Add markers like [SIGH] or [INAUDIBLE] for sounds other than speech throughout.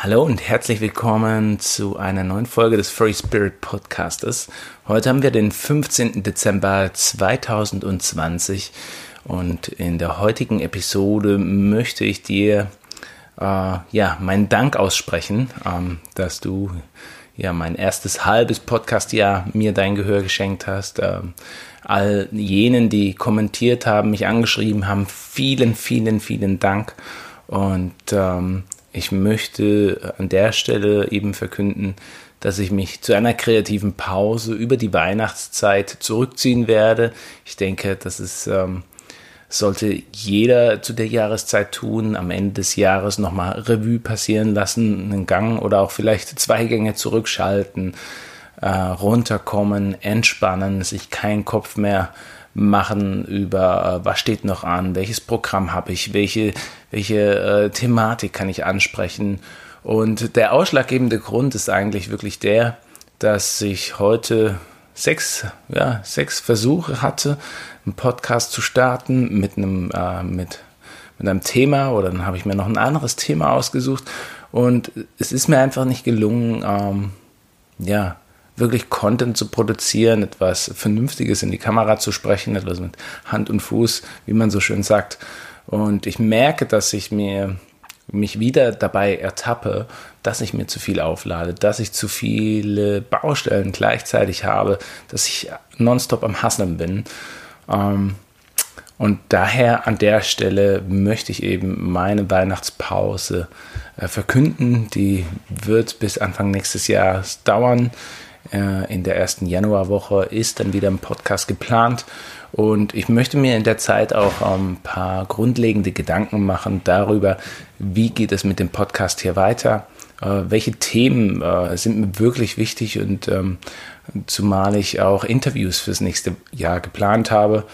Hallo und herzlich willkommen zu einer neuen Folge des Furry Spirit Podcastes. Heute haben wir den 15. Dezember 2020 und in der heutigen Episode möchte ich dir äh, ja meinen Dank aussprechen, ähm, dass du ja mein erstes halbes Podcastjahr mir dein Gehör geschenkt hast. Ähm, all jenen, die kommentiert haben, mich angeschrieben haben, vielen, vielen, vielen Dank und ähm, ich möchte an der Stelle eben verkünden, dass ich mich zu einer kreativen Pause über die Weihnachtszeit zurückziehen werde. Ich denke, das ist, ähm, sollte jeder zu der Jahreszeit tun, am Ende des Jahres nochmal Revue passieren lassen, einen Gang oder auch vielleicht zwei Gänge zurückschalten, äh, runterkommen, entspannen, sich keinen Kopf mehr machen über, äh, was steht noch an, welches Programm habe ich, welche, welche äh, Thematik kann ich ansprechen. Und der ausschlaggebende Grund ist eigentlich wirklich der, dass ich heute sechs, ja, sechs Versuche hatte, einen Podcast zu starten mit einem, äh, mit, mit einem Thema oder dann habe ich mir noch ein anderes Thema ausgesucht und es ist mir einfach nicht gelungen, ähm, ja, wirklich Content zu produzieren, etwas Vernünftiges in die Kamera zu sprechen, etwas mit Hand und Fuß, wie man so schön sagt. Und ich merke, dass ich mir mich wieder dabei ertappe, dass ich mir zu viel auflade, dass ich zu viele Baustellen gleichzeitig habe, dass ich nonstop am Hasseln bin. Ähm, und daher an der Stelle möchte ich eben meine Weihnachtspause äh, verkünden. Die wird bis Anfang nächstes Jahres dauern. Äh, in der ersten Januarwoche ist dann wieder ein Podcast geplant. Und ich möchte mir in der Zeit auch ein paar grundlegende Gedanken machen darüber, wie geht es mit dem Podcast hier weiter, äh, welche Themen äh, sind mir wirklich wichtig und ähm, zumal ich auch Interviews fürs nächste Jahr geplant habe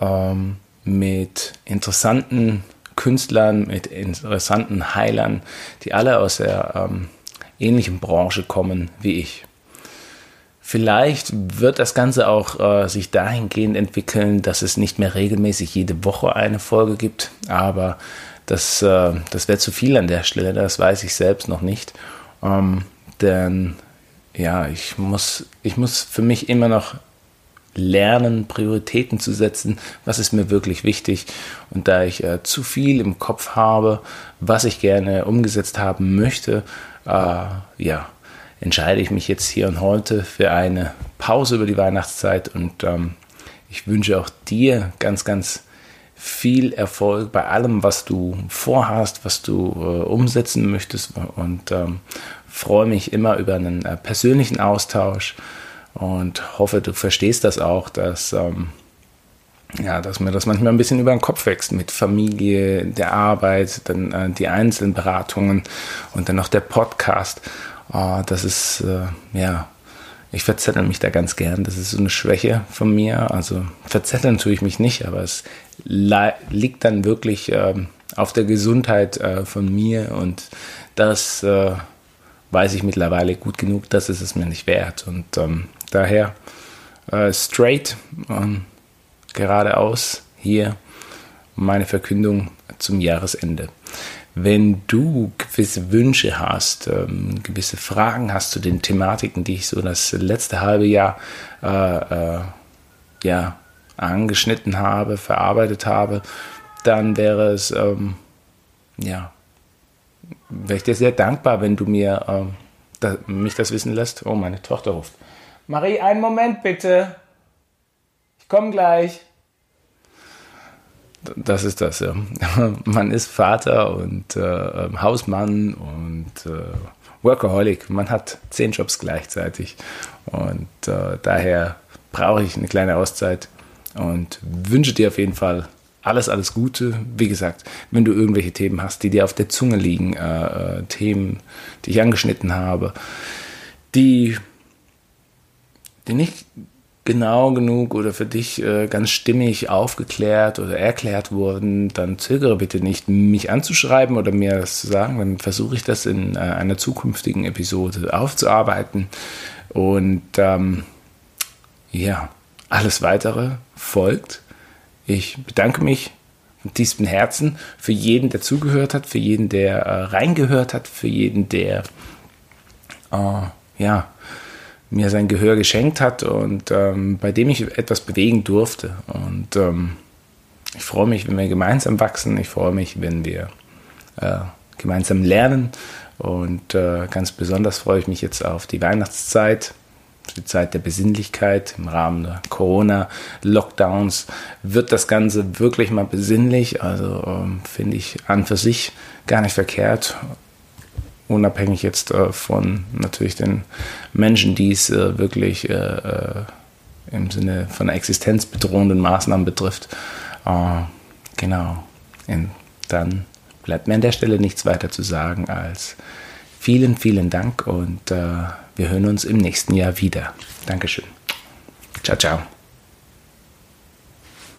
ähm, mit interessanten Künstlern, mit interessanten Heilern, die alle aus der ähm, ähnlichen Branche kommen wie ich. Vielleicht wird das Ganze auch äh, sich dahingehend entwickeln, dass es nicht mehr regelmäßig jede Woche eine Folge gibt, aber das, äh, das wäre zu viel an der Stelle, das weiß ich selbst noch nicht. Ähm, denn ja, ich muss, ich muss für mich immer noch lernen, Prioritäten zu setzen, was ist mir wirklich wichtig. Und da ich äh, zu viel im Kopf habe, was ich gerne umgesetzt haben möchte, äh, ja, entscheide ich mich jetzt hier und heute für eine Pause über die Weihnachtszeit und ähm, ich wünsche auch dir ganz, ganz viel Erfolg bei allem, was du vorhast, was du äh, umsetzen möchtest und ähm, freue mich immer über einen äh, persönlichen Austausch und hoffe, du verstehst das auch, dass, ähm, ja, dass mir das manchmal ein bisschen über den Kopf wächst mit Familie, der Arbeit, dann äh, die einzelnen Beratungen und dann noch der Podcast Oh, das ist, äh, ja, ich verzettel mich da ganz gern. Das ist so eine Schwäche von mir. Also verzetteln tue ich mich nicht, aber es liegt dann wirklich äh, auf der Gesundheit äh, von mir und das äh, weiß ich mittlerweile gut genug, dass es es mir nicht wert. Und ähm, daher äh, straight, ähm, geradeaus hier meine Verkündung zum Jahresende wenn du gewisse Wünsche hast, ähm, gewisse Fragen hast zu den Thematiken, die ich so das letzte halbe Jahr äh, äh, ja, angeschnitten habe, verarbeitet habe, dann wäre es, ähm, ja, wäre ich dir sehr dankbar, wenn du mir ähm, da, mich das wissen lässt. Oh, meine Tochter ruft. Marie, einen Moment bitte. Ich komme gleich das ist das, ja. [LAUGHS] Man ist Vater und äh, ähm, Hausmann und äh, Workaholic. Man hat zehn Jobs gleichzeitig. Und äh, daher brauche ich eine kleine Auszeit und wünsche dir auf jeden Fall alles, alles Gute. Wie gesagt, wenn du irgendwelche Themen hast, die dir auf der Zunge liegen, äh, äh, Themen, die ich angeschnitten habe, die, die nicht genau genug oder für dich äh, ganz stimmig aufgeklärt oder erklärt wurden, dann zögere bitte nicht, mich anzuschreiben oder mir das zu sagen. Dann versuche ich das in äh, einer zukünftigen Episode aufzuarbeiten. Und ähm, ja, alles weitere folgt. Ich bedanke mich von tiefstem Herzen für jeden, der zugehört hat, für jeden, der äh, reingehört hat, für jeden, der äh, ja, mir sein Gehör geschenkt hat und ähm, bei dem ich etwas bewegen durfte. Und ähm, ich freue mich, wenn wir gemeinsam wachsen. Ich freue mich, wenn wir äh, gemeinsam lernen. Und äh, ganz besonders freue ich mich jetzt auf die Weihnachtszeit, die Zeit der Besinnlichkeit im Rahmen der Corona-Lockdowns. Wird das Ganze wirklich mal besinnlich? Also ähm, finde ich an für sich gar nicht verkehrt unabhängig jetzt äh, von natürlich den Menschen, die es äh, wirklich äh, äh im Sinne von existenzbedrohenden Maßnahmen betrifft. Äh, genau. Und dann bleibt mir an der Stelle nichts weiter zu sagen als vielen, vielen Dank und wir hören uns im nächsten Jahr wieder. Dankeschön. Ciao, ciao.